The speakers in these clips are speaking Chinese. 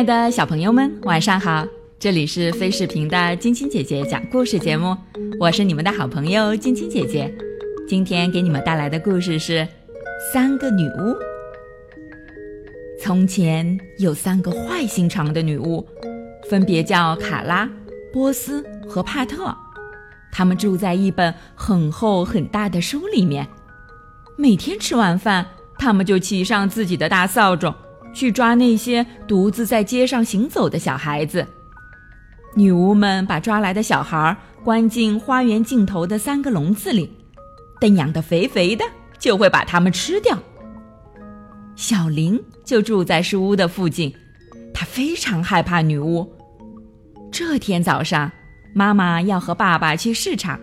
亲爱的小朋友们，晚上好！这里是飞视频的晶晶姐姐讲故事节目，我是你们的好朋友晶晶姐姐。今天给你们带来的故事是《三个女巫》。从前有三个坏心肠的女巫，分别叫卡拉、波斯和帕特。她们住在一本很厚很大的书里面。每天吃完饭，她们就骑上自己的大扫帚。去抓那些独自在街上行走的小孩子。女巫们把抓来的小孩关进花园尽头的三个笼子里，等养得肥肥的，就会把它们吃掉。小林就住在树屋的附近，他非常害怕女巫。这天早上，妈妈要和爸爸去市场，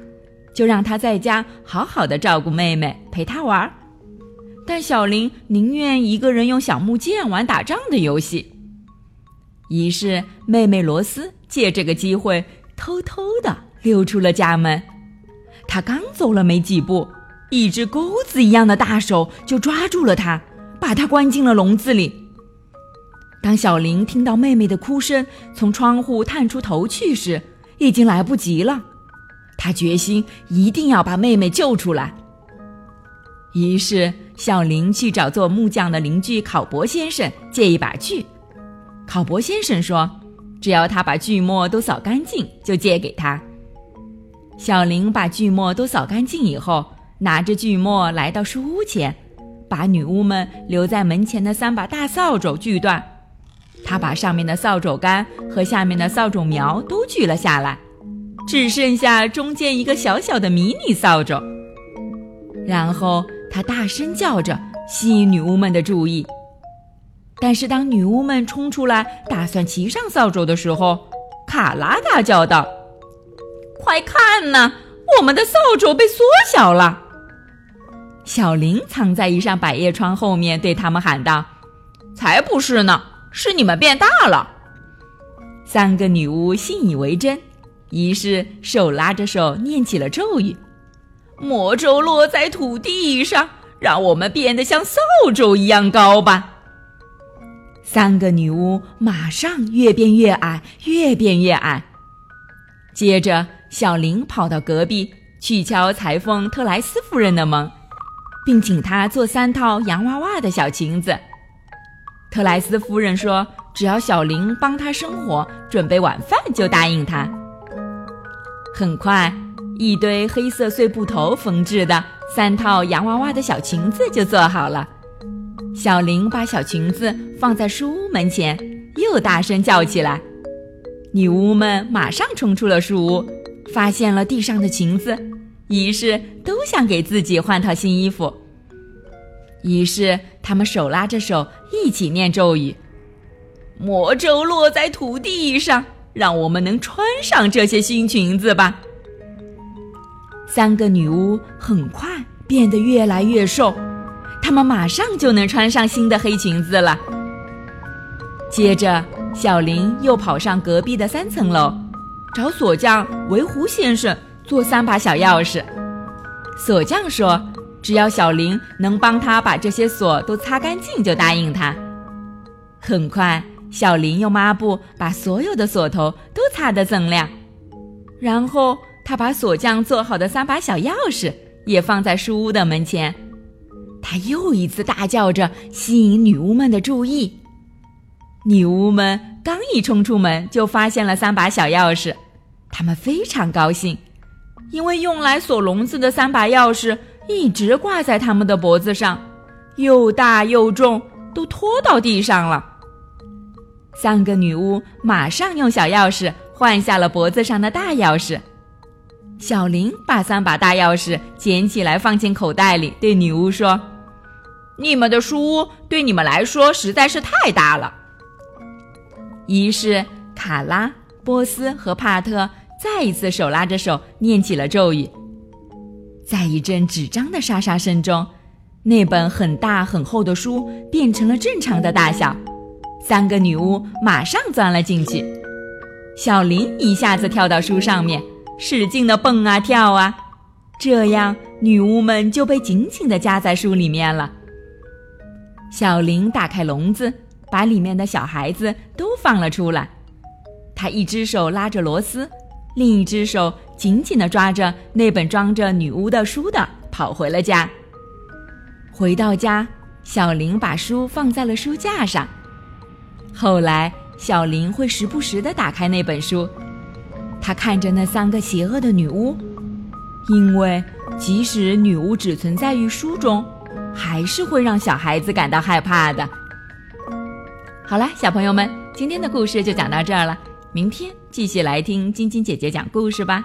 就让他在家好好的照顾妹妹，陪她玩。但小林宁愿一个人用小木剑玩打仗的游戏。于是，妹妹罗斯借这个机会偷偷的溜出了家门。他刚走了没几步，一只钩子一样的大手就抓住了他，把他关进了笼子里。当小林听到妹妹的哭声，从窗户探出头去时，已经来不及了。他决心一定要把妹妹救出来。于是。小林去找做木匠的邻居考伯先生借一把锯。考伯先生说：“只要他把锯末都扫干净，就借给他。”小林把锯末都扫干净以后，拿着锯末来到书屋前，把女巫们留在门前的三把大扫帚锯断。他把上面的扫帚杆和下面的扫帚苗都锯了下来，只剩下中间一个小小的迷你扫帚。然后。他大声叫着，吸引女巫们的注意。但是当女巫们冲出来打算骑上扫帚的时候，卡拉大叫道：“快看呐，我们的扫帚被缩小了！”小林藏在一扇百叶窗后面，对他们喊道：“才不是呢，是你们变大了。”三个女巫信以为真，于是手拉着手念起了咒语。魔咒落在土地上，让我们变得像扫帚一样高吧。三个女巫马上越变越矮，越变越矮。接着，小林跑到隔壁去敲裁缝特莱斯夫人的门，并请她做三套洋娃娃的小裙子。特莱斯夫人说：“只要小林帮她生火、准备晚饭，就答应她。”很快。一堆黑色碎布头缝制的三套洋娃娃的小裙子就做好了。小玲把小裙子放在书屋门前，又大声叫起来。女巫们马上冲出了书屋，发现了地上的裙子，于是都想给自己换套新衣服。于是他们手拉着手一起念咒语：“魔咒落在土地上，让我们能穿上这些新裙子吧。”三个女巫很快变得越来越瘦，她们马上就能穿上新的黑裙子了。接着，小林又跑上隔壁的三层楼，找锁匠维胡先生做三把小钥匙。锁匠说：“只要小林能帮他把这些锁都擦干净，就答应他。”很快，小林用抹布把所有的锁头都擦得锃亮，然后。他把锁匠做好的三把小钥匙也放在书屋的门前，他又一次大叫着吸引女巫们的注意。女巫们刚一冲出门，就发现了三把小钥匙，他们非常高兴，因为用来锁笼子的三把钥匙一直挂在他们的脖子上，又大又重，都拖到地上了。三个女巫马上用小钥匙换下了脖子上的大钥匙。小林把三把大钥匙捡起来，放进口袋里，对女巫说：“你们的书屋对你们来说实在是太大了。”于是，卡拉、波斯和帕特再一次手拉着手念起了咒语。在一阵纸张的沙沙声中，那本很大很厚的书变成了正常的大小。三个女巫马上钻了进去，小林一下子跳到书上面。使劲的蹦啊跳啊，这样女巫们就被紧紧的夹在书里面了。小林打开笼子，把里面的小孩子都放了出来。他一只手拉着螺丝，另一只手紧紧地抓着那本装着女巫的书的，跑回了家。回到家，小林把书放在了书架上。后来，小林会时不时地打开那本书，他看着那三个邪恶的女巫，因为即使女巫只存在于书中，还是会让小孩子感到害怕的。好了，小朋友们，今天的故事就讲到这儿了。明天继续来听晶晶姐姐讲故事吧。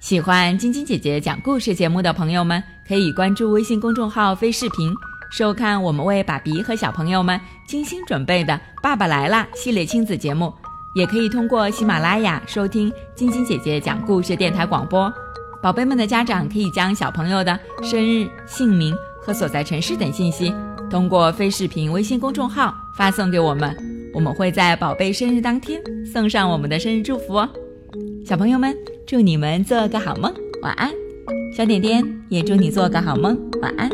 喜欢晶晶姐姐讲故事节目的朋友们，可以关注微信公众号“飞视频”，收看我们为爸比和小朋友们精心准备的《爸爸来啦》系列亲子节目。也可以通过喜马拉雅收听晶晶姐姐讲故事电台广播。宝贝们的家长可以将小朋友的生日、姓名和所在城市等信息，通过飞视频微信公众号发送给我们。我们会在宝贝生日当天送上我们的生日祝福哦，小朋友们，祝你们做个好梦，晚安。小点点也祝你做个好梦，晚安。